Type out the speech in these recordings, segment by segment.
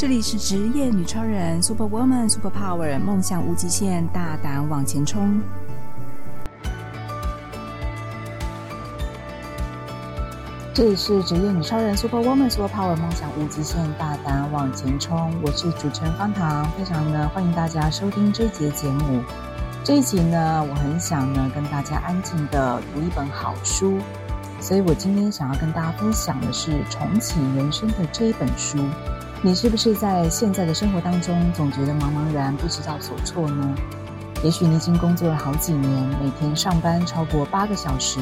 这里是职业女超人，Super Woman，Super Power，梦想无极限，大胆往前冲。这里是职业女超人，Super Woman，Super Power，梦想无极限，大胆往前冲。我是主持人方糖，非常呢欢迎大家收听这一节节目。这一集呢，我很想呢跟大家安静的读一本好书，所以我今天想要跟大家分享的是《重启人生》的这一本书。你是不是在现在的生活当中总觉得茫茫然不知道所措呢？也许你已经工作了好几年，每天上班超过八个小时，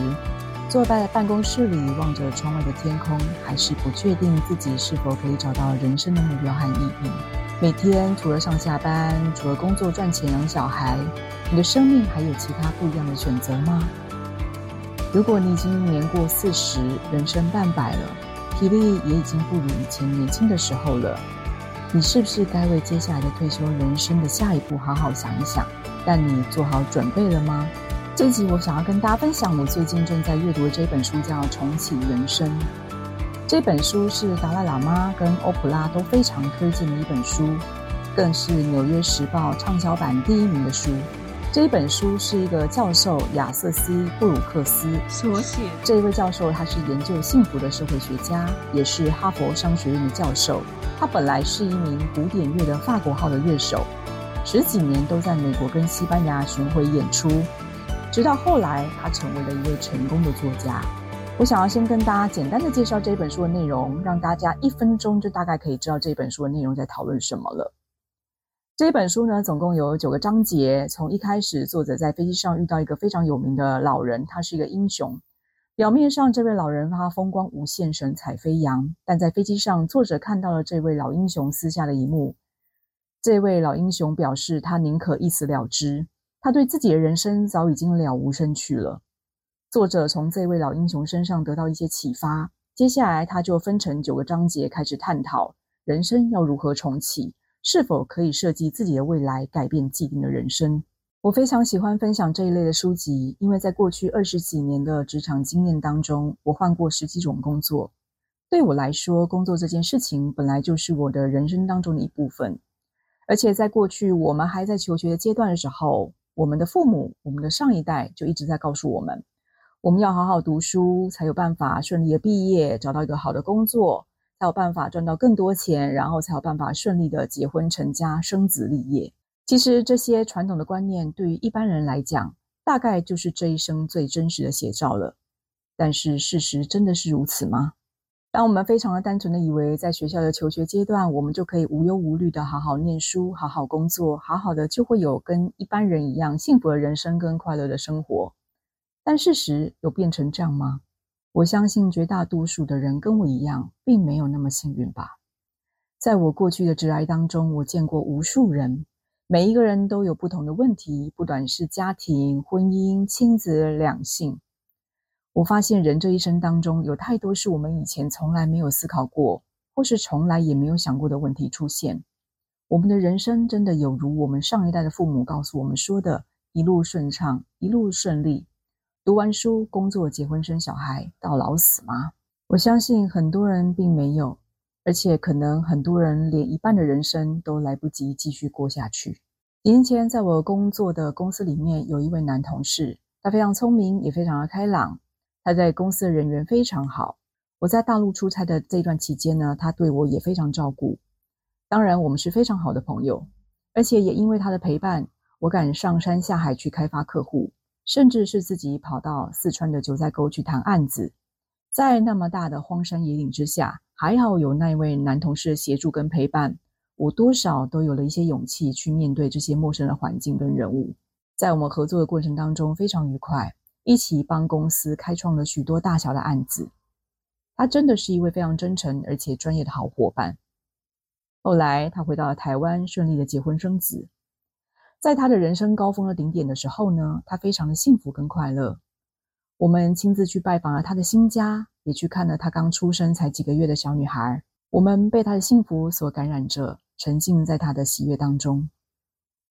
坐在办公室里望着窗外的天空，还是不确定自己是否可以找到人生的目标和意义。每天除了上下班，除了工作赚钱养小孩，你的生命还有其他不一样的选择吗？如果你已经年过四十，人生半百了。体力也已经不如以前年轻的时候了，你是不是该为接下来的退休人生的下一步好好想一想？但你做好准备了吗？这集我想要跟大家分享我最近正在阅读的这本书，叫《重启人生》。这本书是达赖喇嘛跟欧普拉都非常推荐的一本书，更是《纽约时报》畅销版第一名的书。这一本书是一个教授亚瑟斯·布鲁克斯所写。这一位教授他是研究幸福的社会学家，也是哈佛商学院的教授。他本来是一名古典乐的法国号的乐手，十几年都在美国跟西班牙巡回演出，直到后来他成为了一位成功的作家。我想要先跟大家简单的介绍这本书的内容，让大家一分钟就大概可以知道这本书的内容在讨论什么了。这本书呢，总共有九个章节。从一开始，作者在飞机上遇到一个非常有名的老人，他是一个英雄。表面上，这位老人他风光无限，神采飞扬。但在飞机上，作者看到了这位老英雄私下的一幕。这位老英雄表示，他宁可一死了之。他对自己的人生早已经了无生趣了。作者从这位老英雄身上得到一些启发。接下来，他就分成九个章节开始探讨人生要如何重启。是否可以设计自己的未来，改变既定的人生？我非常喜欢分享这一类的书籍，因为在过去二十几年的职场经验当中，我换过十几种工作。对我来说，工作这件事情本来就是我的人生当中的一部分。而且在过去我们还在求学的阶段的时候，我们的父母、我们的上一代就一直在告诉我们，我们要好好读书，才有办法顺利的毕业，找到一个好的工作。才有办法赚到更多钱，然后才有办法顺利的结婚成家、生子立业。其实这些传统的观念对于一般人来讲，大概就是这一生最真实的写照了。但是事实真的是如此吗？当我们非常的单纯的以为，在学校的求学阶段，我们就可以无忧无虑的好好念书、好好工作、好好的就会有跟一般人一样幸福的人生跟快乐的生活。但事实有变成这样吗？我相信绝大多数的人跟我一样，并没有那么幸运吧。在我过去的职涯当中，我见过无数人，每一个人都有不同的问题，不管是家庭、婚姻、亲子、两性。我发现人这一生当中，有太多是我们以前从来没有思考过，或是从来也没有想过的问题出现。我们的人生真的有如我们上一代的父母告诉我们说的，一路顺畅，一路顺利。读完书、工作、结婚、生小孩，到老死吗？我相信很多人并没有，而且可能很多人连一半的人生都来不及继续过下去。几年前，在我工作的公司里面，有一位男同事，他非常聪明，也非常的开朗，他在公司的人缘非常好。我在大陆出差的这段期间呢，他对我也非常照顾。当然，我们是非常好的朋友，而且也因为他的陪伴，我敢上山下海去开发客户。甚至是自己跑到四川的九寨沟去谈案子，在那么大的荒山野岭之下，还好有那位男同事协助跟陪伴，我多少都有了一些勇气去面对这些陌生的环境跟人物。在我们合作的过程当中，非常愉快，一起帮公司开创了许多大小的案子。他真的是一位非常真诚而且专业的好伙伴。后来他回到了台湾，顺利的结婚生子。在他的人生高峰的顶点的时候呢，他非常的幸福跟快乐。我们亲自去拜访了他的新家，也去看了他刚出生才几个月的小女孩。我们被他的幸福所感染着，沉浸在他的喜悦当中。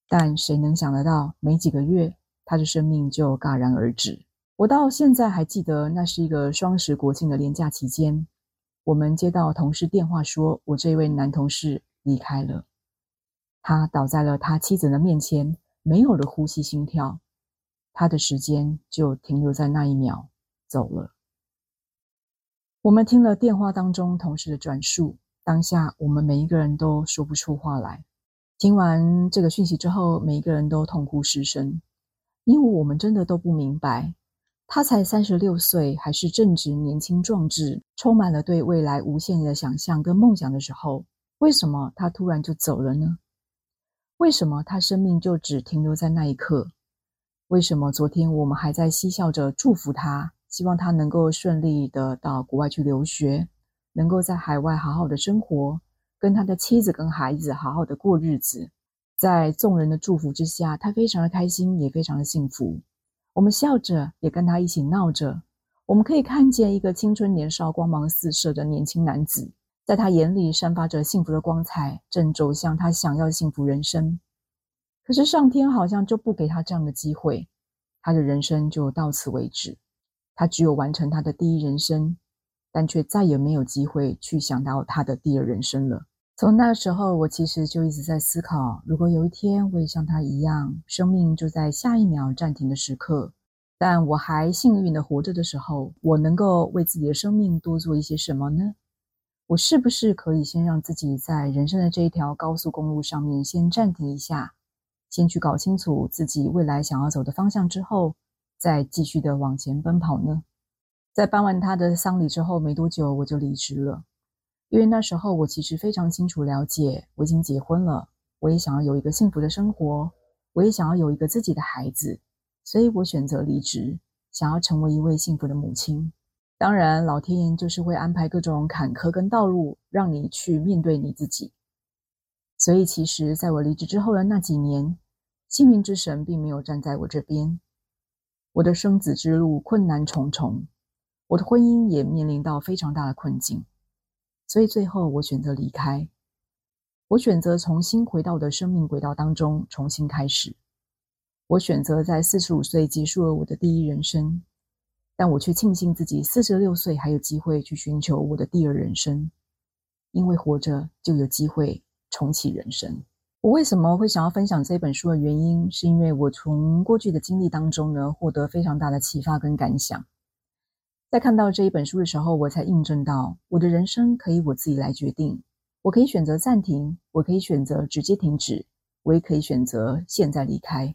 但谁能想得到，没几个月，他的生命就戛然而止。我到现在还记得，那是一个双十国庆的连假期间，我们接到同事电话说，我这位男同事离开了。他倒在了他妻子的面前，没有了呼吸、心跳，他的时间就停留在那一秒，走了。我们听了电话当中同事的转述，当下我们每一个人都说不出话来。听完这个讯息之后，每一个人都痛哭失声，因为我们真的都不明白，他才三十六岁，还是正值年轻壮志，充满了对未来无限的想象跟梦想的时候，为什么他突然就走了呢？为什么他生命就只停留在那一刻？为什么昨天我们还在嬉笑着祝福他？希望他能够顺利的到国外去留学，能够在海外好好的生活，跟他的妻子跟孩子好好的过日子。在众人的祝福之下，他非常的开心，也非常的幸福。我们笑着，也跟他一起闹着。我们可以看见一个青春年少、光芒四射的年轻男子，在他眼里散发着幸福的光彩，正走向他想要的幸福人生。可是上天好像就不给他这样的机会，他的人生就到此为止。他只有完成他的第一人生，但却再也没有机会去想到他的第二人生了。从那时候，我其实就一直在思考：如果有一天我也像他一样，生命就在下一秒暂停的时刻，但我还幸运的活着的时候，我能够为自己的生命多做一些什么呢？我是不是可以先让自己在人生的这一条高速公路上面先暂停一下，先去搞清楚自己未来想要走的方向之后，再继续的往前奔跑呢？在办完他的丧礼之后没多久，我就离职了，因为那时候我其实非常清楚了解，我已经结婚了，我也想要有一个幸福的生活，我也想要有一个自己的孩子，所以我选择离职，想要成为一位幸福的母亲。当然，老天爷就是会安排各种坎坷跟道路，让你去面对你自己。所以，其实在我离职之后的那几年，幸运之神并没有站在我这边。我的生子之路困难重重，我的婚姻也面临到非常大的困境，所以最后我选择离开。我选择重新回到我的生命轨道当中，重新开始。我选择在四十五岁结束了我的第一人生，但我却庆幸自己四十六岁还有机会去寻求我的第二人生，因为活着就有机会重启人生。我为什么会想要分享这本书的原因，是因为我从过去的经历当中呢，获得非常大的启发跟感想。在看到这一本书的时候，我才印证到，我的人生可以我自己来决定。我可以选择暂停，我可以选择直接停止，我也可以选择现在离开。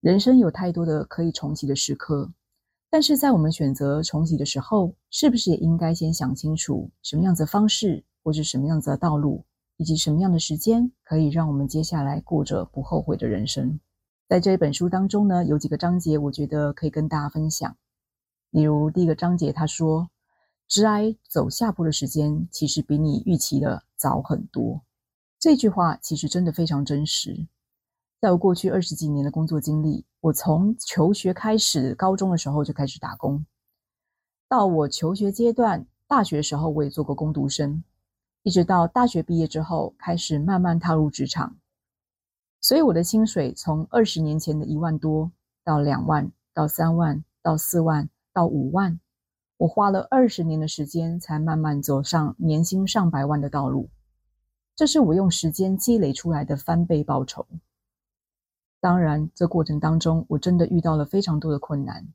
人生有太多的可以重启的时刻，但是在我们选择重启的时候，是不是也应该先想清楚什么样子的方式，或是什么样子的道路？以及什么样的时间可以让我们接下来过着不后悔的人生？在这一本书当中呢，有几个章节，我觉得可以跟大家分享。例如第一个章节，他说：“直癌走下坡的时间，其实比你预期的早很多。”这句话其实真的非常真实。在我过去二十几年的工作经历，我从求学开始，高中的时候就开始打工，到我求学阶段，大学时候我也做过工读生。一直到大学毕业之后，开始慢慢踏入职场，所以我的薪水从二十年前的一万多到两万，到三万，到四万，到五万，我花了二十年的时间才慢慢走上年薪上百万的道路。这是我用时间积累出来的翻倍报酬。当然，这过程当中我真的遇到了非常多的困难，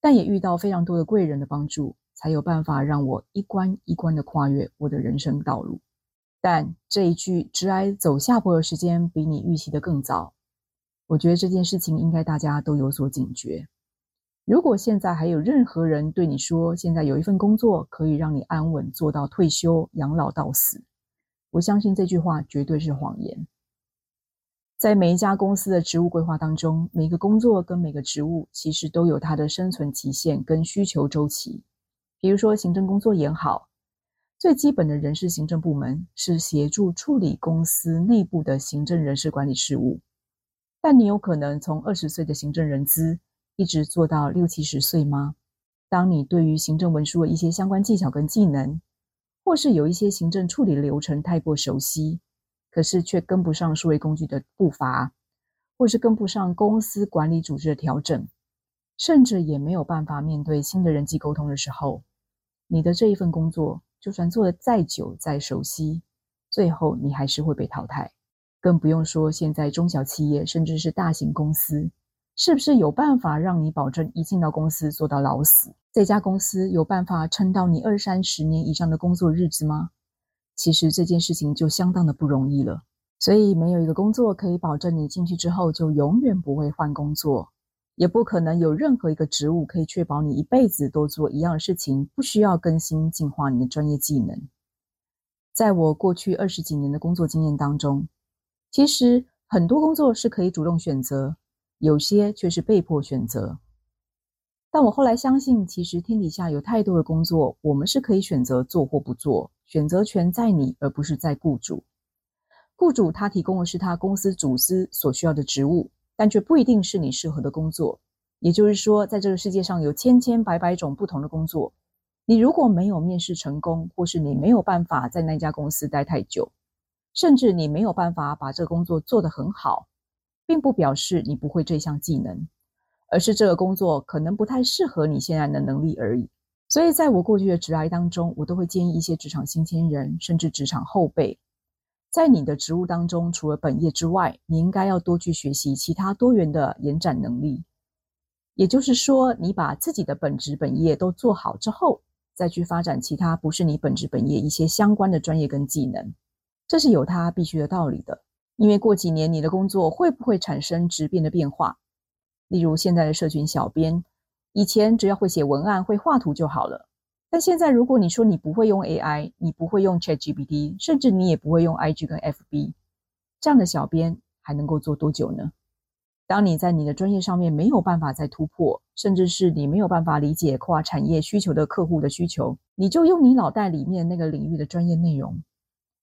但也遇到非常多的贵人的帮助。才有办法让我一关一关的跨越我的人生道路。但这一句“直癌走下坡的时间比你预期的更早”，我觉得这件事情应该大家都有所警觉。如果现在还有任何人对你说，现在有一份工作可以让你安稳做到退休、养老到死，我相信这句话绝对是谎言。在每一家公司的职务规划当中，每个工作跟每个职务其实都有它的生存期限跟需求周期。比如说，行政工作也好，最基本的人事行政部门是协助处理公司内部的行政人事管理事务。但你有可能从二十岁的行政人资一直做到六七十岁吗？当你对于行政文书的一些相关技巧跟技能，或是有一些行政处理流程太过熟悉，可是却跟不上数位工具的步伐，或是跟不上公司管理组织的调整，甚至也没有办法面对新的人际沟通的时候。你的这一份工作，就算做得再久再熟悉，最后你还是会被淘汰。更不用说现在中小企业甚至是大型公司，是不是有办法让你保证一进到公司做到老死？这家公司有办法撑到你二三十年以上的工作日子吗？其实这件事情就相当的不容易了。所以没有一个工作可以保证你进去之后就永远不会换工作，也不可能有任何一个职务可以确保你一辈子都做一样的事情，不需要更新进化你的专业技能。在我过去二十几年的工作经验当中，其实很多工作是可以主动选择，有些却是被迫选择。但我后来相信，其实天底下有太多的工作，我们是可以选择做或不做，选择权在你，而不是在雇主。雇主他提供的是他公司组织所需要的职务，但却不一定是你适合的工作。也就是说，在这个世界上有千千百百种不同的工作，你如果没有面试成功，或是你没有办法在那家公司待太久，甚至你没有办法把这个工作做得很好，并不表示你不会这项技能。而是这个工作可能不太适合你现在的能力而已。所以，在我过去的职涯当中，我都会建议一些职场新鲜人，甚至职场后辈，在你的职务当中，除了本业之外，你应该要多去学习其他多元的延展能力。也就是说，你把自己的本职本业都做好之后，再去发展其他不是你本职本业一些相关的专业跟技能，这是有它必须的道理的。因为过几年你的工作会不会产生质变的变化？例如现在的社群小编，以前只要会写文案、会画图就好了。但现在如果你说你不会用 AI，你不会用 ChatGPT，甚至你也不会用 IG 跟 FB，这样的小编还能够做多久呢？当你在你的专业上面没有办法再突破，甚至是你没有办法理解跨产业需求的客户的需求，你就用你脑袋里面那个领域的专业内容，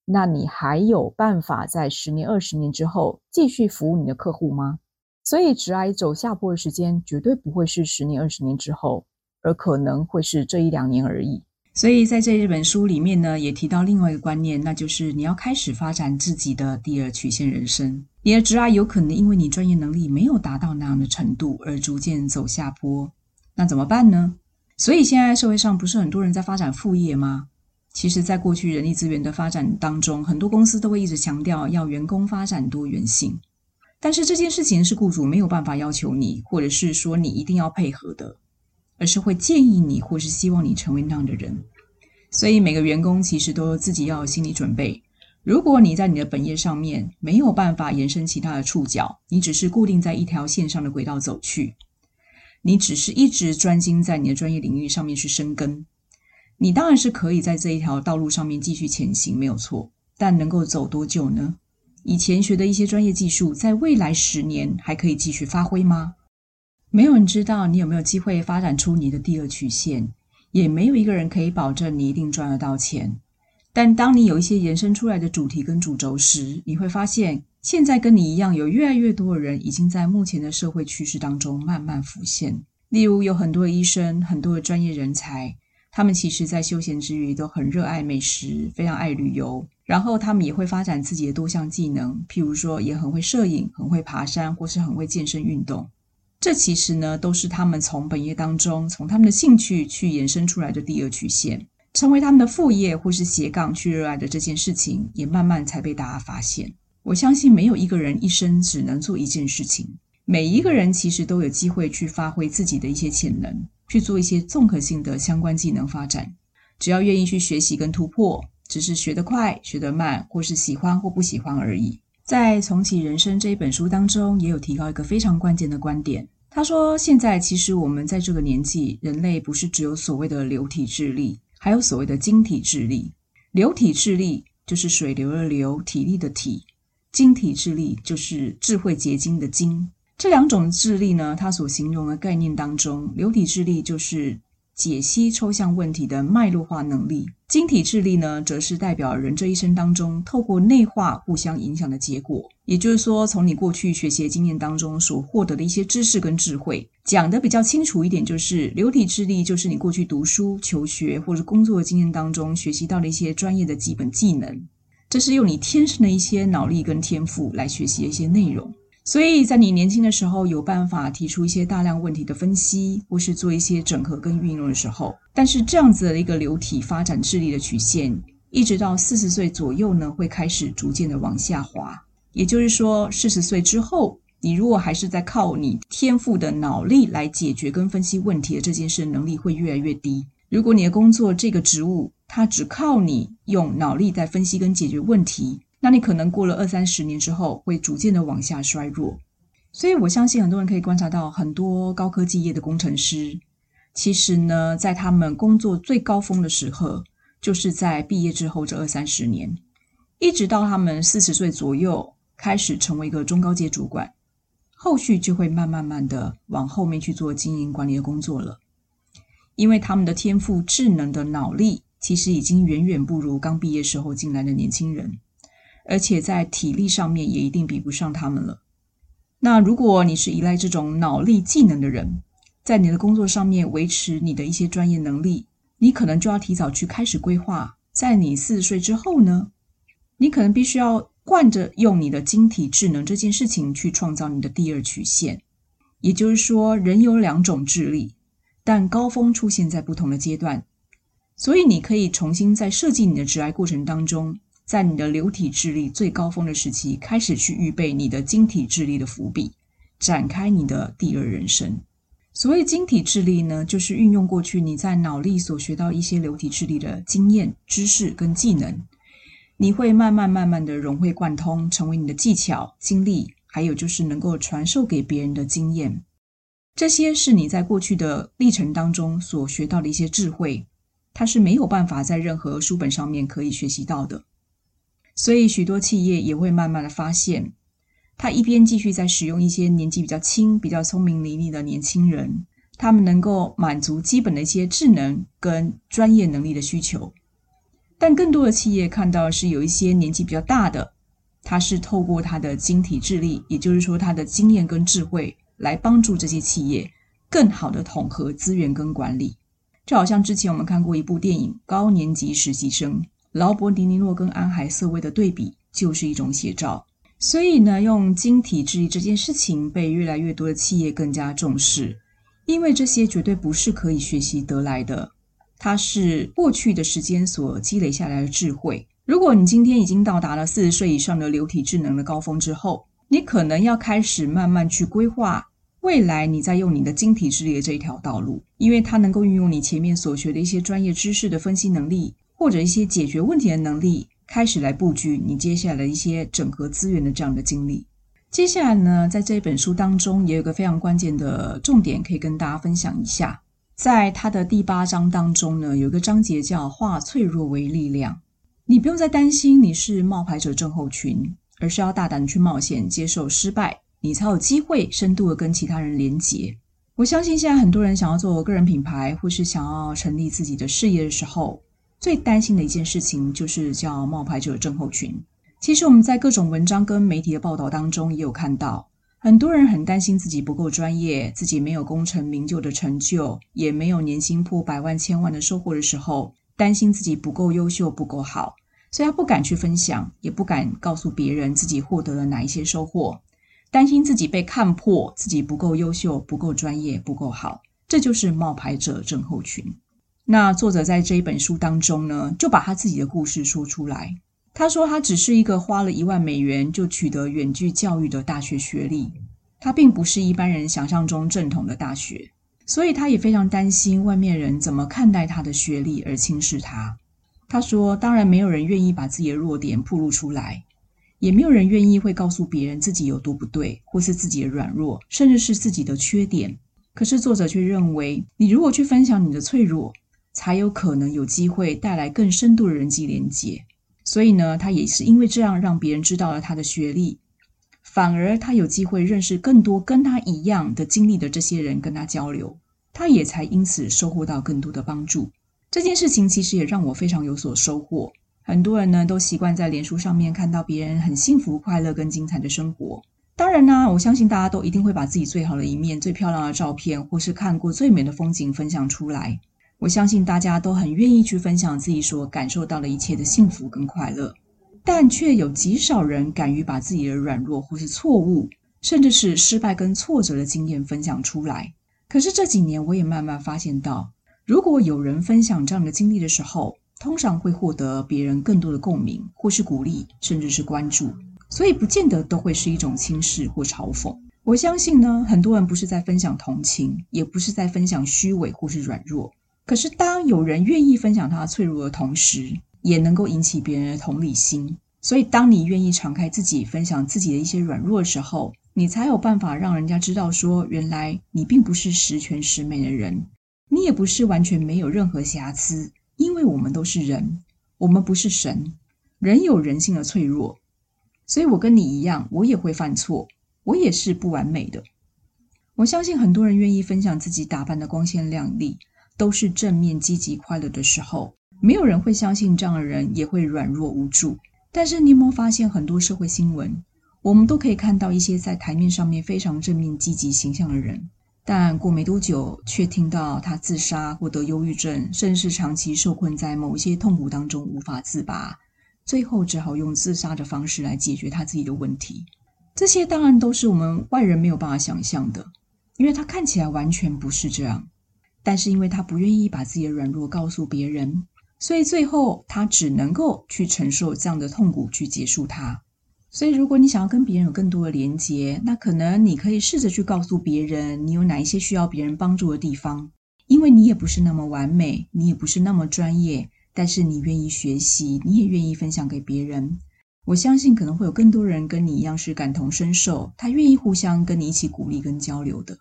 那你还有办法在十年、二十年之后继续服务你的客户吗？所以，职涯走下坡的时间绝对不会是十年、二十年之后，而可能会是这一两年而已。所以，在这一本书里面呢，也提到另外一个观念，那就是你要开始发展自己的第二曲线人生。你的职涯有可能因为你专业能力没有达到那样的程度而逐渐走下坡，那怎么办呢？所以，现在社会上不是很多人在发展副业吗？其实，在过去人力资源的发展当中，很多公司都会一直强调要员工发展多元性。但是这件事情是雇主没有办法要求你，或者是说你一定要配合的，而是会建议你，或是希望你成为那样的人。所以每个员工其实都自己要有心理准备。如果你在你的本业上面没有办法延伸其他的触角，你只是固定在一条线上的轨道走去，你只是一直专精在你的专业领域上面去深耕，你当然是可以在这一条道路上面继续前行，没有错。但能够走多久呢？以前学的一些专业技术，在未来十年还可以继续发挥吗？没有人知道你有没有机会发展出你的第二曲线，也没有一个人可以保证你一定赚得到钱。但当你有一些延伸出来的主题跟主轴时，你会发现，现在跟你一样，有越来越多的人已经在目前的社会趋势当中慢慢浮现。例如，有很多的医生，很多的专业人才。他们其实，在休闲之余都很热爱美食，非常爱旅游。然后，他们也会发展自己的多项技能，譬如说，也很会摄影，很会爬山，或是很会健身运动。这其实呢，都是他们从本业当中，从他们的兴趣去延伸出来的第二曲线，成为他们的副业或是斜杠去热爱的这件事情，也慢慢才被大家发现。我相信，没有一个人一生只能做一件事情，每一个人其实都有机会去发挥自己的一些潜能。去做一些综合性的相关技能发展，只要愿意去学习跟突破，只是学得快、学得慢，或是喜欢或不喜欢而已。在《重启人生》这一本书当中，也有提到一个非常关键的观点。他说：“现在其实我们在这个年纪，人类不是只有所谓的流体智力，还有所谓的晶体智力。流体智力就是水流的流，体力的体；晶体智力就是智慧结晶的晶。”这两种智力呢，它所形容的概念当中，流体智力就是解析抽象问题的脉络化能力；晶体智力呢，则是代表人这一生当中透过内化互相影响的结果。也就是说，从你过去学习的经验当中所获得的一些知识跟智慧，讲的比较清楚一点，就是流体智力就是你过去读书、求学或者工作的经验当中学习到的一些专业的基本技能，这是用你天生的一些脑力跟天赋来学习的一些内容。所以在你年轻的时候，有办法提出一些大量问题的分析，或是做一些整合跟运用的时候，但是这样子的一个流体发展智力的曲线，一直到四十岁左右呢，会开始逐渐的往下滑。也就是说，四十岁之后，你如果还是在靠你天赋的脑力来解决跟分析问题的这件事，能力会越来越低。如果你的工作这个职务，它只靠你用脑力在分析跟解决问题，那你可能过了二三十年之后，会逐渐的往下衰弱。所以我相信很多人可以观察到，很多高科技业的工程师，其实呢，在他们工作最高峰的时候，就是在毕业之后这二三十年，一直到他们四十岁左右开始成为一个中高阶主管，后续就会慢慢慢的往后面去做经营管理的工作了。因为他们的天赋、智能的脑力，其实已经远远不如刚毕业时候进来的年轻人，而且在体力上面也一定比不上他们了。那如果你是依赖这种脑力技能的人，在你的工作上面维持你的一些专业能力，你可能就要提早去开始规划，在你四十岁之后呢，你可能必须要惯着用你的晶体智能这件事情去创造你的第二曲线。也就是说，人有两种智力。但高峰出现在不同的阶段，所以你可以重新在设计你的职涯过程当中，在你的流体智力最高峰的时期开始去预备你的晶体智力的伏笔，展开你的第二人生。所谓晶体智力呢，就是运用过去你在脑力所学到一些流体智力的经验、知识跟技能，你会慢慢慢慢的融会贯通，成为你的技巧、经历，还有就是能够传授给别人的经验。这些是你在过去的历程当中所学到的一些智慧，它是没有办法在任何书本上面可以学习到的。所以许多企业也会慢慢的发现，他一边继续在使用一些年纪比较轻、比较聪明伶俐的年轻人，他们能够满足基本的一些智能跟专业能力的需求，但更多的企业看到的是有一些年纪比较大的，他是透过他的晶体智力，也就是说他的经验跟智慧。来帮助这些企业更好的统合资源跟管理，就好像之前我们看过一部电影《高年级实习生》，劳勃·迪尼诺跟安海瑟薇的对比就是一种写照。所以呢，用晶体智力这件事情被越来越多的企业更加重视，因为这些绝对不是可以学习得来的，它是过去的时间所积累下来的智慧。如果你今天已经到达了四十岁以上的流体智能的高峰之后，你可能要开始慢慢去规划。未来你在用你的晶体智力的这一条道路，因为它能够运用你前面所学的一些专业知识的分析能力，或者一些解决问题的能力，开始来布局你接下来的一些整合资源的这样的经历。接下来呢，在这本书当中也有个非常关键的重点可以跟大家分享一下，在它的第八章当中呢，有一个章节叫“化脆弱为力量”，你不用再担心你是冒牌者症候群，而是要大胆去冒险，接受失败。你才有机会深度的跟其他人连结。我相信现在很多人想要做个人品牌，或是想要成立自己的事业的时候，最担心的一件事情就是叫冒牌者症候群。其实我们在各种文章跟媒体的报道当中也有看到，很多人很担心自己不够专业，自己没有功成名就的成就，也没有年薪破百万、千万的收获的时候，担心自己不够优秀、不够好，所以他不敢去分享，也不敢告诉别人自己获得了哪一些收获。担心自己被看破，自己不够优秀、不够专业、不够好，这就是冒牌者症候群。那作者在这一本书当中呢，就把他自己的故事说出来。他说，他只是一个花了一万美元就取得远距教育的大学学历，他并不是一般人想象中正统的大学，所以他也非常担心外面人怎么看待他的学历而轻视他。他说，当然没有人愿意把自己的弱点暴露出来。也没有人愿意会告诉别人自己有多不对，或是自己的软弱，甚至是自己的缺点。可是作者却认为，你如果去分享你的脆弱，才有可能有机会带来更深度的人际连接。所以呢，他也是因为这样让别人知道了他的学历，反而他有机会认识更多跟他一样的经历的这些人，跟他交流，他也才因此收获到更多的帮助。这件事情其实也让我非常有所收获。很多人呢都习惯在脸书上面看到别人很幸福、快乐跟精彩的生活。当然呢，我相信大家都一定会把自己最好的一面、最漂亮的照片，或是看过最美的风景分享出来。我相信大家都很愿意去分享自己所感受到的一切的幸福跟快乐，但却有极少人敢于把自己的软弱或是错误，甚至是失败跟挫折的经验分享出来。可是这几年，我也慢慢发现到，如果有人分享这样的经历的时候，通常会获得别人更多的共鸣，或是鼓励，甚至是关注，所以不见得都会是一种轻视或嘲讽。我相信呢，很多人不是在分享同情，也不是在分享虚伪或是软弱。可是，当有人愿意分享他脆弱的同时，也能够引起别人的同理心。所以，当你愿意敞开自己，分享自己的一些软弱的时候，你才有办法让人家知道说，原来你并不是十全十美的人，你也不是完全没有任何瑕疵。因为我们都是人，我们不是神，人有人性的脆弱。所以我跟你一样，我也会犯错，我也是不完美的。我相信很多人愿意分享自己打扮的光鲜亮丽，都是正面、积极、快乐的时候。没有人会相信这样的人也会软弱无助。但是你有没有发现，很多社会新闻，我们都可以看到一些在台面上面非常正面、积极形象的人，但过没多久，却听到他自杀、或得忧郁症，甚至长期受困在某一些痛苦当中无法自拔，最后只好用自杀的方式来解决他自己的问题。这些当然都是我们外人没有办法想象的，因为他看起来完全不是这样。但是因为他不愿意把自己的软弱告诉别人。所以最后，他只能够去承受这样的痛苦，去结束它。所以，如果你想要跟别人有更多的连接，那可能你可以试着去告诉别人，你有哪一些需要别人帮助的地方。因为你也不是那么完美，你也不是那么专业，但是你愿意学习，你也愿意分享给别人。我相信可能会有更多人跟你一样是感同身受，他愿意互相跟你一起鼓励跟交流的。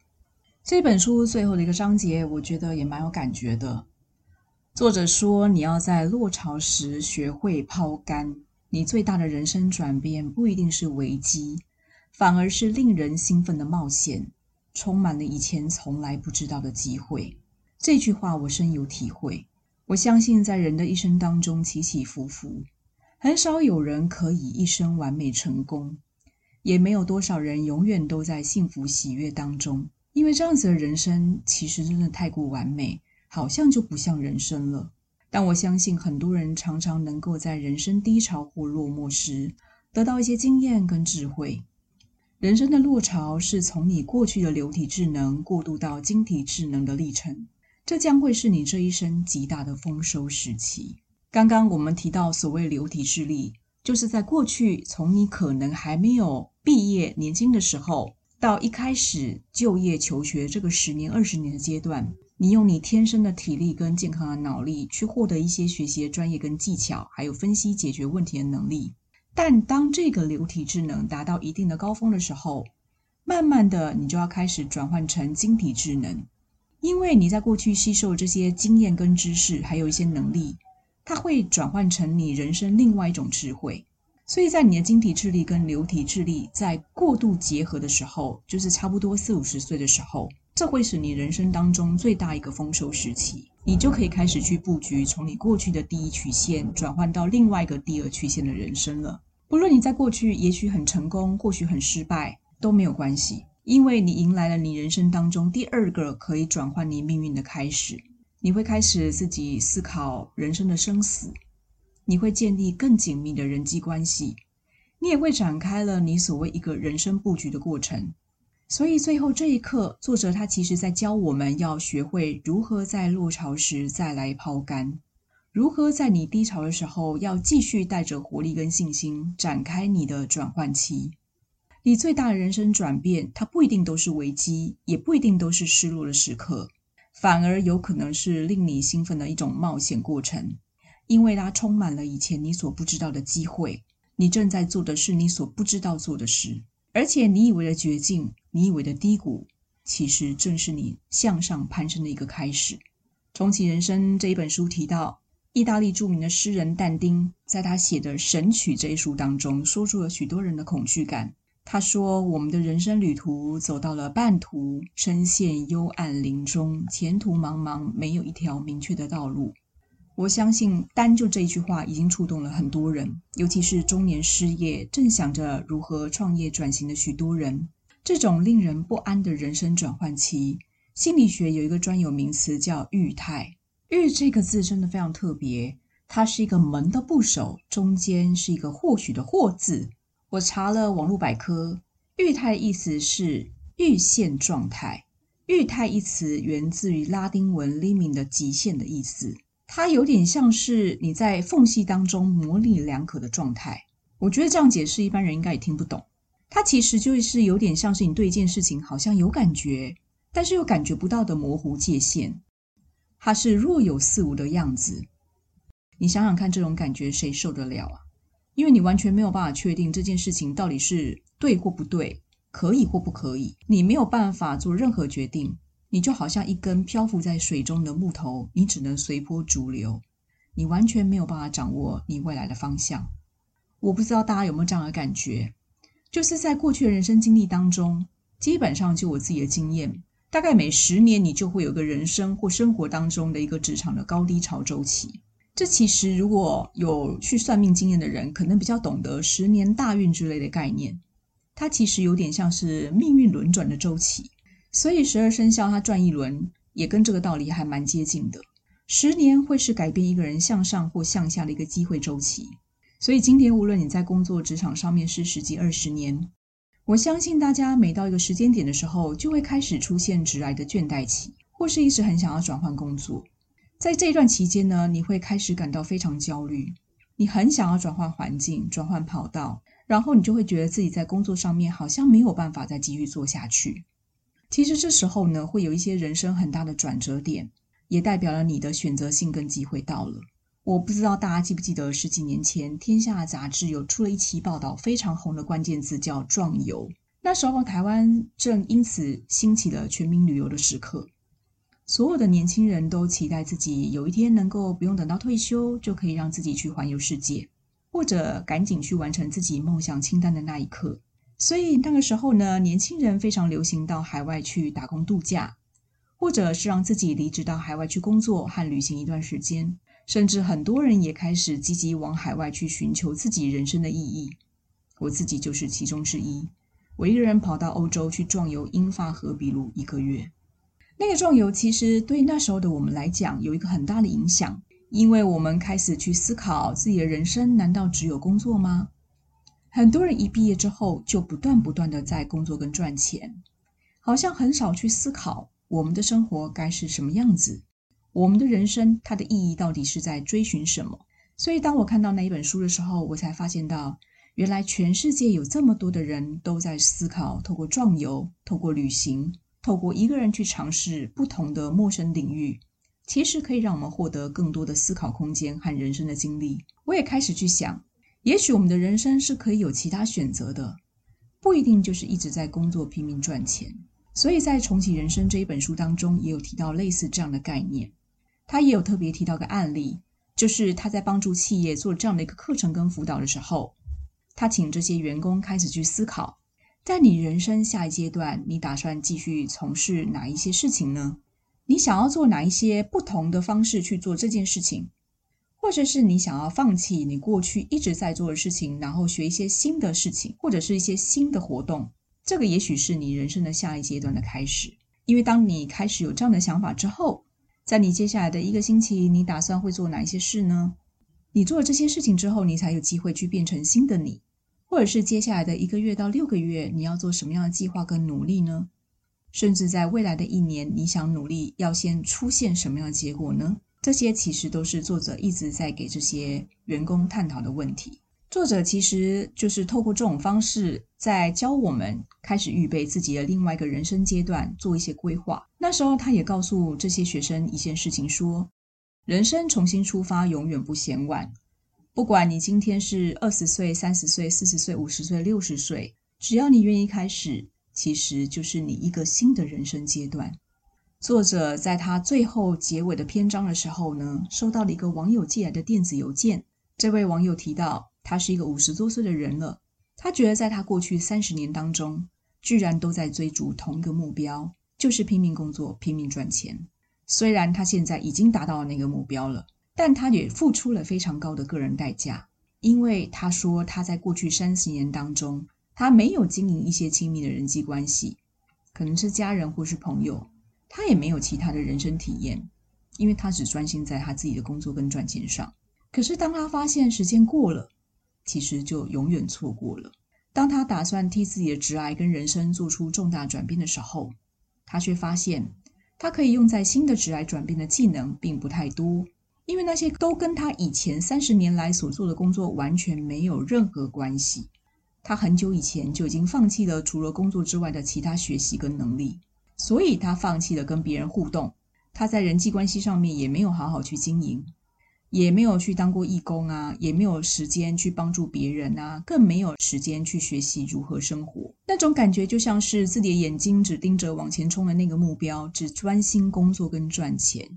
这本书最后的一个章节，我觉得也蛮有感觉的。作者说：“你要在落潮时学会抛竿。你最大的人生转变不一定是危机，反而是令人兴奋的冒险，充满了以前从来不知道的机会。”这句话我深有体会。我相信，在人的一生当中起起伏伏，很少有人可以一生完美成功，也没有多少人永远都在幸福喜悦当中。因为这样子的人生其实真的太过完美。好像就不像人生了，但我相信很多人常常能够在人生低潮或落寞时得到一些经验跟智慧。人生的落潮是从你过去的流体智能过渡到晶体智能的历程，这将会是你这一生极大的丰收时期。刚刚我们提到所谓流体智力，就是在过去从你可能还没有毕业、年轻的时候，到一开始就业求学这个十年、二十年的阶段。你用你天生的体力跟健康的脑力去获得一些学习的专业跟技巧，还有分析解决问题的能力。但当这个流体智能达到一定的高峰的时候，慢慢的你就要开始转换成晶体智能，因为你在过去吸收这些经验跟知识，还有一些能力，它会转换成你人生另外一种智慧。所以在你的晶体智力跟流体智力在过度结合的时候，就是差不多四五十岁的时候。这会是你人生当中最大一个丰收时期，你就可以开始去布局，从你过去的第一曲线转换到另外一个第二曲线的人生了。不论你在过去也许很成功，或许很失败，都没有关系，因为你迎来了你人生当中第二个可以转换你命运的开始。你会开始自己思考人生的生死，你会建立更紧密的人际关系，你也会展开了你所谓一个人生布局的过程。所以最后这一刻，作者他其实在教我们要学会如何在落潮时再来抛竿，如何在你低潮的时候要继续带着活力跟信心展开你的转换期。你最大的人生转变，它不一定都是危机，也不一定都是失落的时刻，反而有可能是令你兴奋的一种冒险过程，因为它充满了以前你所不知道的机会。你正在做的是你所不知道做的事。而且你以为的绝境，你以为的低谷，其实正是你向上攀升的一个开始。重启人生这一本书提到，意大利著名的诗人但丁，在他写的《神曲》这一书当中，说出了许多人的恐惧感。他说：“我们的人生旅途走到了半途，深陷幽暗林中，前途茫茫，没有一条明确的道路。”我相信单就这一句话已经触动了很多人，尤其是中年失业、正想着如何创业转型的许多人。这种令人不安的人生转换期，心理学有一个专有名词叫“郁态”。郁这个字真的非常特别，它是一个门的部首，中间是一个或许的“或”字。我查了网络百科，“郁态”的意思是阈限状态。“郁态”一词源自于拉丁文 “limit” 的极限的意思。它有点像是你在缝隙当中模棱两可的状态。我觉得这样解释一般人应该也听不懂。它其实就是有点像是你对一件事情好像有感觉，但是又感觉不到的模糊界限。它是若有似无的样子。你想想看，这种感觉谁受得了啊？因为你完全没有办法确定这件事情到底是对或不对，可以或不可以，你没有办法做任何决定，你就好像一根漂浮在水中的木头，你只能随波逐流，你完全没有办法掌握你未来的方向。我不知道大家有没有这样的感觉，就是在过去的人生经历当中，基本上就我自己的经验，大概每十年你就会有个人生或生活当中的一个职场的高低潮周期。这其实如果有去算命经验的人，可能比较懂得十年大运之类的概念。它其实有点像是命运轮转的周期，所以十二生肖它转一轮，也跟这个道理还蛮接近的。十年会是改变一个人向上或向下的一个机会周期。所以今天无论你在工作职场上面是十几二十年，我相信大家每到一个时间点的时候，就会开始出现直来的倦怠期，或是一直很想要转换工作。在这一段期间呢，你会开始感到非常焦虑，你很想要转换环境、转换跑道，然后你就会觉得自己在工作上面好像没有办法再继续做下去。其实这时候呢，会有一些人生很大的转折点，也代表了你的选择性跟机会到了。我不知道大家记不记得十几年前，《天下》杂志有出了一期报道，非常红的关键字叫“壮游”。那时候台湾正因此兴起了全民旅游的时刻。所有的年轻人都期待自己有一天能够不用等到退休，就可以让自己去环游世界，或者赶紧去完成自己梦想清单的那一刻。所以那个时候呢，年轻人非常流行到海外去打工度假，或者是让自己离职到海外去工作和旅行一段时间。甚至很多人也开始积极往海外去寻求自己人生的意义。我自己就是其中之一。我一个人跑到欧洲去壮游英法和比卢一个月。那个壮游其实对那时候的我们来讲有一个很大的影响，因为我们开始去思考自己的人生难道只有工作吗？很多人一毕业之后就不断不断的在工作跟赚钱，好像很少去思考我们的生活该是什么样子，我们的人生它的意义到底是在追寻什么？所以当我看到那一本书的时候，我才发现到原来全世界有这么多的人都在思考，透过壮游，透过旅行。透过一个人去尝试不同的陌生领域，其实可以让我们获得更多的思考空间和人生的经历。我也开始去想，也许我们的人生是可以有其他选择的，不一定就是一直在工作拼命赚钱。所以在《重启人生》这一本书当中，也有提到类似这样的概念。他也有特别提到个案例，就是他在帮助企业做这样的一个课程跟辅导的时候，他请这些员工开始去思考。在你人生下一阶段，你打算继续从事哪一些事情呢？你想要做哪一些不同的方式去做这件事情，或者是你想要放弃你过去一直在做的事情，然后学一些新的事情，或者是一些新的活动？这个也许是你人生的下一阶段的开始。因为当你开始有这样的想法之后，在你接下来的一个星期，你打算会做哪一些事呢？你做了这些事情之后，你才有机会去变成新的你。或者是接下来的一个月到六个月，你要做什么样的计划跟努力呢？甚至在未来的一年，你想努力要先出现什么样的结果呢？这些其实都是作者一直在给这些员工探讨的问题。作者其实就是透过这种方式，在教我们开始预备自己的另外一个人生阶段，做一些规划。那时候，他也告诉这些学生一件事情：说，人生重新出发，永远不嫌晚。不管你今天是二十岁、三十岁、四十岁、五十岁、六十岁，只要你愿意开始，其实就是你一个新的人生阶段。作者在他最后结尾的篇章的时候呢，收到了一个网友寄来的电子邮件。这位网友提到，他是一个五十多岁的人了，他觉得在他过去三十年当中，居然都在追逐同一个目标，就是拼命工作、拼命赚钱。虽然他现在已经达到了那个目标了。但他也付出了非常高的个人代价，因为他说他在过去三十年当中，他没有经营一些亲密的人际关系，可能是家人或是朋友，他也没有其他的人生体验，因为他只专心在他自己的工作跟赚钱上。可是当他发现时间过了，其实就永远错过了。当他打算替自己的职癌跟人生做出重大转变的时候，他却发现他可以用在新的职癌转变的技能并不太多。因为那些都跟他以前三十年来所做的工作完全没有任何关系。他很久以前就已经放弃了除了工作之外的其他学习跟能力，所以他放弃了跟别人互动。他在人际关系上面也没有好好去经营，也没有去当过义工啊，也没有时间去帮助别人啊，更没有时间去学习如何生活。那种感觉就像是自己的眼睛只盯着往前冲的那个目标，只专心工作跟赚钱。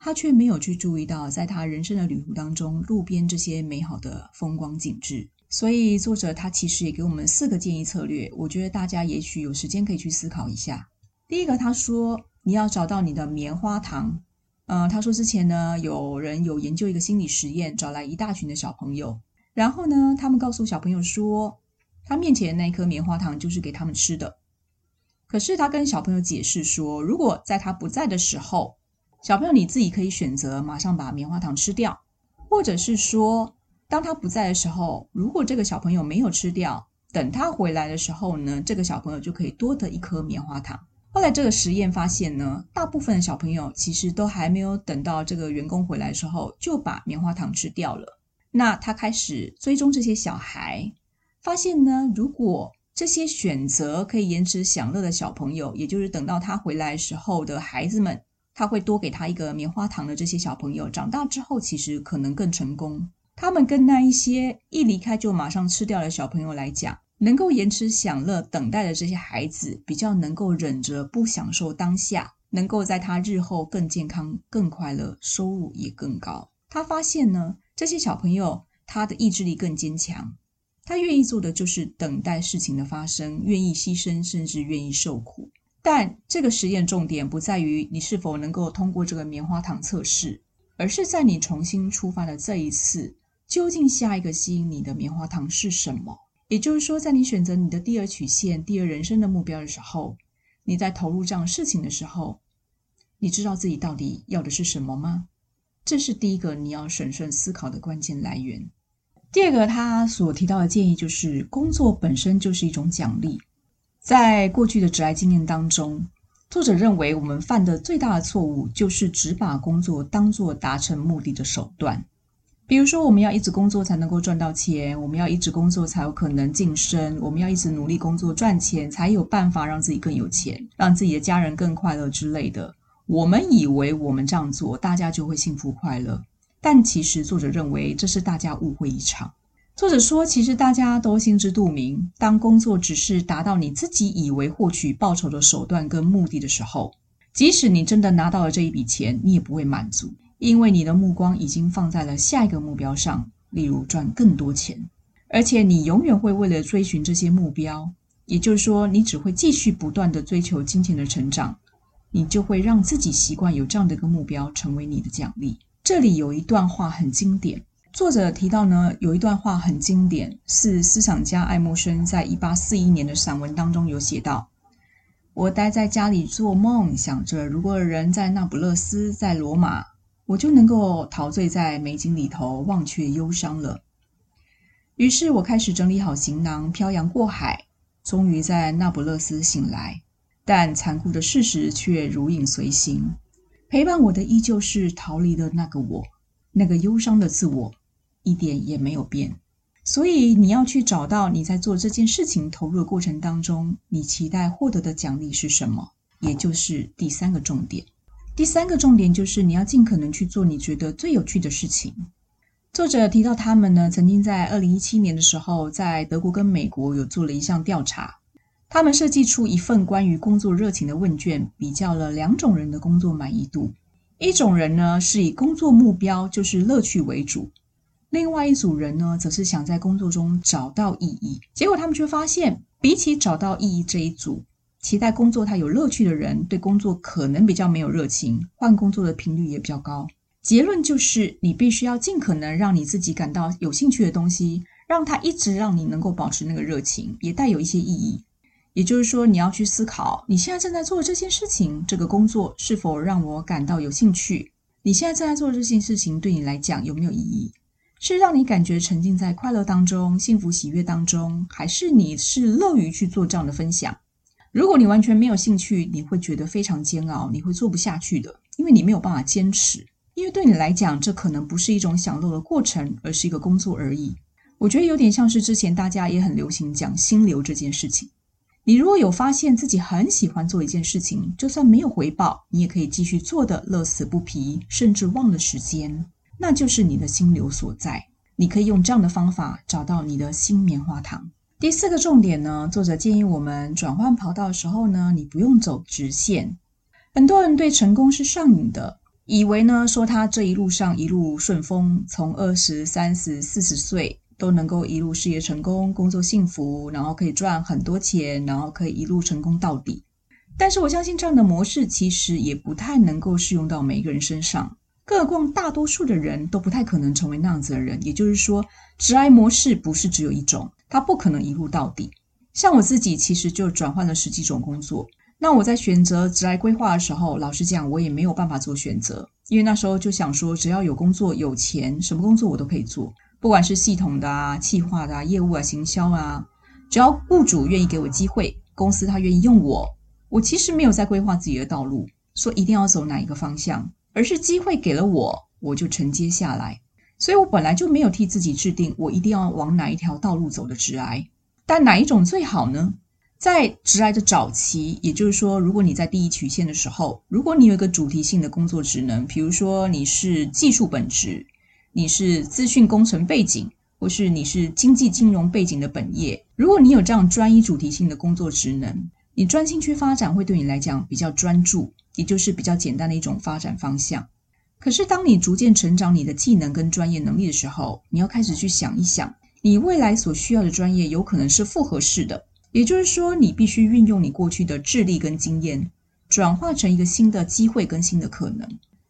他却没有去注意到，在他人生的旅途当中，路边这些美好的风光景致。所以，作者他其实也给我们四个建议策略，我觉得大家也许有时间可以去思考一下。第一个，他说你要找到你的棉花糖。嗯、他说之前呢，有人有研究一个心理实验，找来一大群的小朋友，然后呢，他们告诉小朋友说，他面前的那颗棉花糖就是给他们吃的。可是他跟小朋友解释说，如果在他不在的时候，小朋友，你自己可以选择马上把棉花糖吃掉，或者是说，当他不在的时候，如果这个小朋友没有吃掉，等他回来的时候呢，这个小朋友就可以多得一颗棉花糖。后来这个实验发现呢，大部分的小朋友其实都还没有等到这个员工回来的时候，就把棉花糖吃掉了。那他开始追踪这些小孩，发现呢，如果这些选择可以延迟享乐的小朋友，也就是等到他回来时候的孩子们。他会多给他一个棉花糖的这些小朋友，长大之后其实可能更成功。他们跟那一些一离开就马上吃掉的小朋友来讲，能够延迟享乐、等待的这些孩子，比较能够忍着不享受当下，能够在他日后更健康、更快乐，收入也更高。他发现呢，这些小朋友他的意志力更坚强，他愿意做的就是等待事情的发生，愿意牺牲，甚至愿意受苦。但这个实验重点不在于你是否能够通过这个棉花糖测试，而是在你重新出发的这一次，究竟下一个吸引你的棉花糖是什么？也就是说，在你选择你的第二曲线、第二人生的目标的时候，你在投入这样事情的时候，你知道自己到底要的是什么吗？这是第一个你要审慎思考的关键来源。第二个，他所提到的建议就是，工作本身就是一种奖励。在过去的职涯经验当中，作者认为我们犯的最大的错误就是只把工作当作达成目的的手段。比如说，我们要一直工作才能够赚到钱，我们要一直工作才有可能晋升，我们要一直努力工作赚钱才有办法让自己更有钱，让自己的家人更快乐之类的。我们以为我们这样做，大家就会幸福快乐，但其实作者认为这是大家误会一场。作者说，其实大家都心知肚明，当工作只是达到你自己以为获取报酬的手段跟目的的时候，即使你真的拿到了这一笔钱，你也不会满足，因为你的目光已经放在了下一个目标上，例如赚更多钱，而且你永远会为了追寻这些目标，也就是说，你只会继续不断地追求金钱的成长，你就会让自己习惯有这样的一个目标成为你的奖励。这里有一段话很经典。作者提到呢，有一段话很经典，是思想家爱默生在一八四一年的散文当中有写到：“我待在家里做梦，想着如果人在那不勒斯，在罗马，我就能够陶醉在美景里头，忘却忧伤了。”于是，我开始整理好行囊，漂洋过海，终于在那不勒斯醒来。但残酷的事实却如影随形，陪伴我的依旧是逃离的那个我，那个忧伤的自我。一点也没有变，所以你要去找到你在做这件事情投入的过程当中，你期待获得的奖励是什么？也就是第三个重点。第三个重点就是你要尽可能去做你觉得最有趣的事情。作者提到，他们呢曾经在二零一七年的时候，在德国跟美国有做了一项调查，他们设计出一份关于工作热情的问卷，比较了两种人的工作满意度。一种人呢是以工作目标就是乐趣为主。另外一组人呢，则是想在工作中找到意义。结果他们却发现，比起找到意义这一组，期待工作他有乐趣的人，对工作可能比较没有热情，换工作的频率也比较高。结论就是，你必须要尽可能让你自己感到有兴趣的东西，让它一直让你能够保持那个热情，也带有一些意义。也就是说，你要去思考，你现在正在做的这件事情，这个工作是否让我感到有兴趣？你现在正在做的这件事情，对你来讲有没有意义？是让你感觉沉浸在快乐当中、幸福喜悦当中，还是你是乐于去做这样的分享？如果你完全没有兴趣，你会觉得非常煎熬，你会做不下去的，因为你没有办法坚持。因为对你来讲，这可能不是一种享乐的过程，而是一个工作而已。我觉得有点像是之前大家也很流行讲心流这件事情。你如果有发现自己很喜欢做一件事情，就算没有回报，你也可以继续做的乐此不疲，甚至忘了时间，那就是你的心流所在。你可以用这样的方法找到你的新棉花糖。第四个重点呢，作者建议我们转换跑道的时候呢，你不用走直线。很多人对成功是上瘾的，以为呢说他这一路上一路顺风，从二十、三十、四十岁都能够一路事业成功、工作幸福，然后可以赚很多钱，然后可以一路成功到底。但是我相信这样的模式其实也不太能够适用到每一个人身上。更何况大多数的人都不太可能成为那样子的人。也就是说，直癌模式不是只有一种。他不可能一路到底。像我自己，其实就转换了十几种工作。那我在选择职业规划的时候，老实讲，我也没有办法做选择，因为那时候就想说，只要有工作、有钱，什么工作我都可以做，不管是系统的啊、企划的啊、业务啊、行销啊，只要雇主愿意给我机会，公司他愿意用我，我其实没有在规划自己的道路，说一定要走哪一个方向，而是机会给了我，我就承接下来。所以我本来就没有替自己制定我一定要往哪一条道路走的直癌，但哪一种最好呢？在直癌的早期，也就是说，如果你在第一曲线的时候，如果你有一个主题性的工作职能，比如说你是技术本职，你是资讯工程背景，或是你是经济金融背景的本业，如果你有这样专一主题性的工作职能，你专心去发展会对你来讲比较专注，也就是比较简单的一种发展方向。可是，当你逐渐成长你的技能跟专业能力的时候，你要开始去想一想，你未来所需要的专业有可能是复合式的，也就是说，你必须运用你过去的智力跟经验，转化成一个新的机会跟新的可能。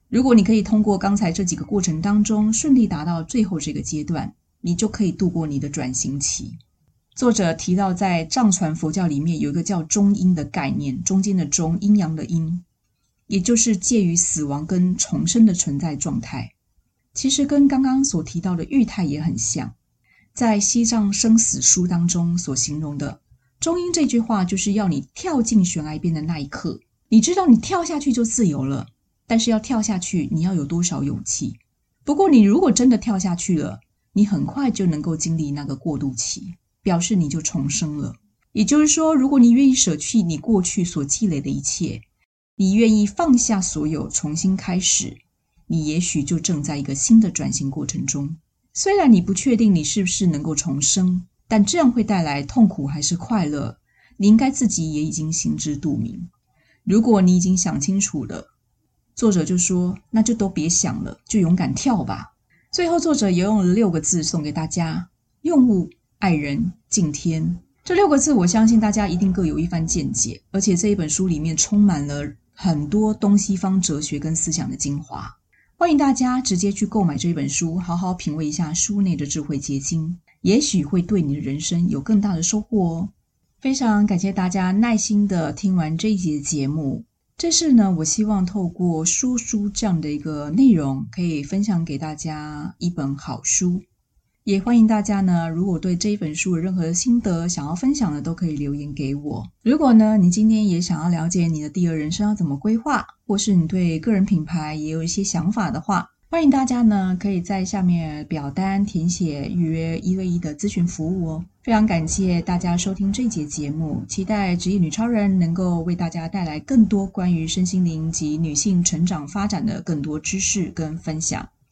如果你可以通过刚才这几个过程当中顺利达到最后这个阶段，你就可以度过你的转型期。作者提到，在藏传佛教里面有一个叫中阴的概念，中间的中，阴阳的阴。也就是介于死亡跟重生的存在状态，其实跟刚刚所提到的玉态也很像。在《西藏生死书》当中所形容的“中英”这句话，就是要你跳进悬崖边的那一刻，你知道你跳下去就自由了，但是要跳下去，你要有多少勇气？不过，你如果真的跳下去了，你很快就能够经历那个过渡期，表示你就重生了。也就是说，如果你愿意舍弃你过去所积累的一切。你愿意放下所有，重新开始，你也许就正在一个新的转型过程中。虽然你不确定你是不是能够重生，但这样会带来痛苦还是快乐，你应该自己也已经心知肚明。如果你已经想清楚了，作者就说：“那就都别想了，就勇敢跳吧。”最后，作者也用了六个字送给大家：用物、爱人、敬天。这六个字，我相信大家一定各有一番见解，而且这一本书里面充满了。很多东西方哲学跟思想的精华，欢迎大家直接去购买这一本书，好好品味一下书内的智慧结晶，也许会对你的人生有更大的收获哦。非常感谢大家耐心的听完这一节节目。这是呢，我希望透过说书这样的一个内容，可以分享给大家一本好书。也欢迎大家呢，如果对这一本书有任何的心得想要分享的，都可以留言给我。如果呢，你今天也想要了解你的第二人生要怎么规划，或是你对个人品牌也有一些想法的话，欢迎大家呢可以在下面表单填写预约一对一的咨询服务哦。非常感谢大家收听这节节目，期待职业女超人能够为大家带来更多关于身心灵及女性成长发展的更多知识跟分享。